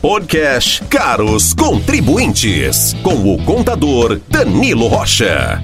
Podcast Caros Contribuintes, com o contador Danilo Rocha.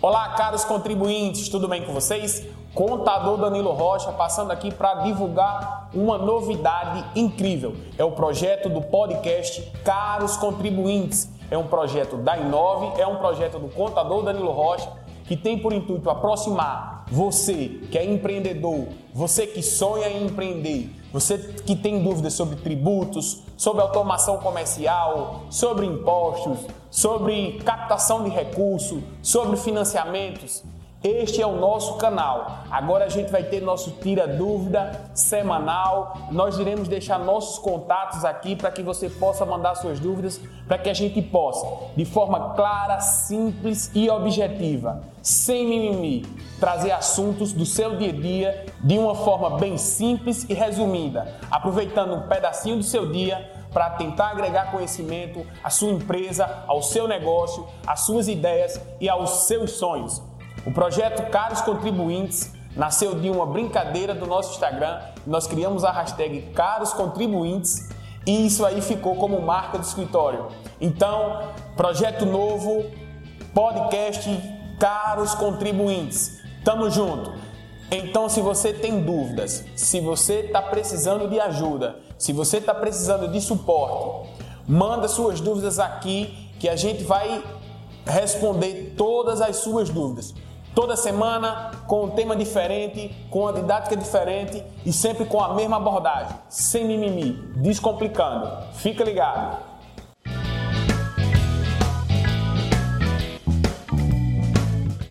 Olá, caros contribuintes, tudo bem com vocês? Contador Danilo Rocha passando aqui para divulgar uma novidade incrível. É o projeto do podcast Caros Contribuintes. É um projeto da Inove, é um projeto do contador Danilo Rocha que tem por intuito aproximar você que é empreendedor, você que sonha em empreender, você que tem dúvidas sobre tributos, sobre automação comercial, sobre impostos, sobre captação de recursos, sobre financiamentos. Este é o nosso canal. Agora a gente vai ter nosso Tira Dúvida semanal. Nós iremos deixar nossos contatos aqui para que você possa mandar suas dúvidas, para que a gente possa, de forma clara, simples e objetiva, sem mimimi, trazer assuntos do seu dia a dia de uma forma bem simples e resumida, aproveitando um pedacinho do seu dia para tentar agregar conhecimento à sua empresa, ao seu negócio, às suas ideias e aos seus sonhos. O projeto Caros Contribuintes nasceu de uma brincadeira do nosso Instagram. Nós criamos a hashtag Caros Contribuintes e isso aí ficou como marca do escritório. Então, projeto novo, podcast Caros Contribuintes. Tamo junto. Então, se você tem dúvidas, se você está precisando de ajuda, se você está precisando de suporte, manda suas dúvidas aqui que a gente vai responder todas as suas dúvidas. Toda semana com um tema diferente, com uma didática diferente e sempre com a mesma abordagem, sem mimimi, descomplicando. Fica ligado.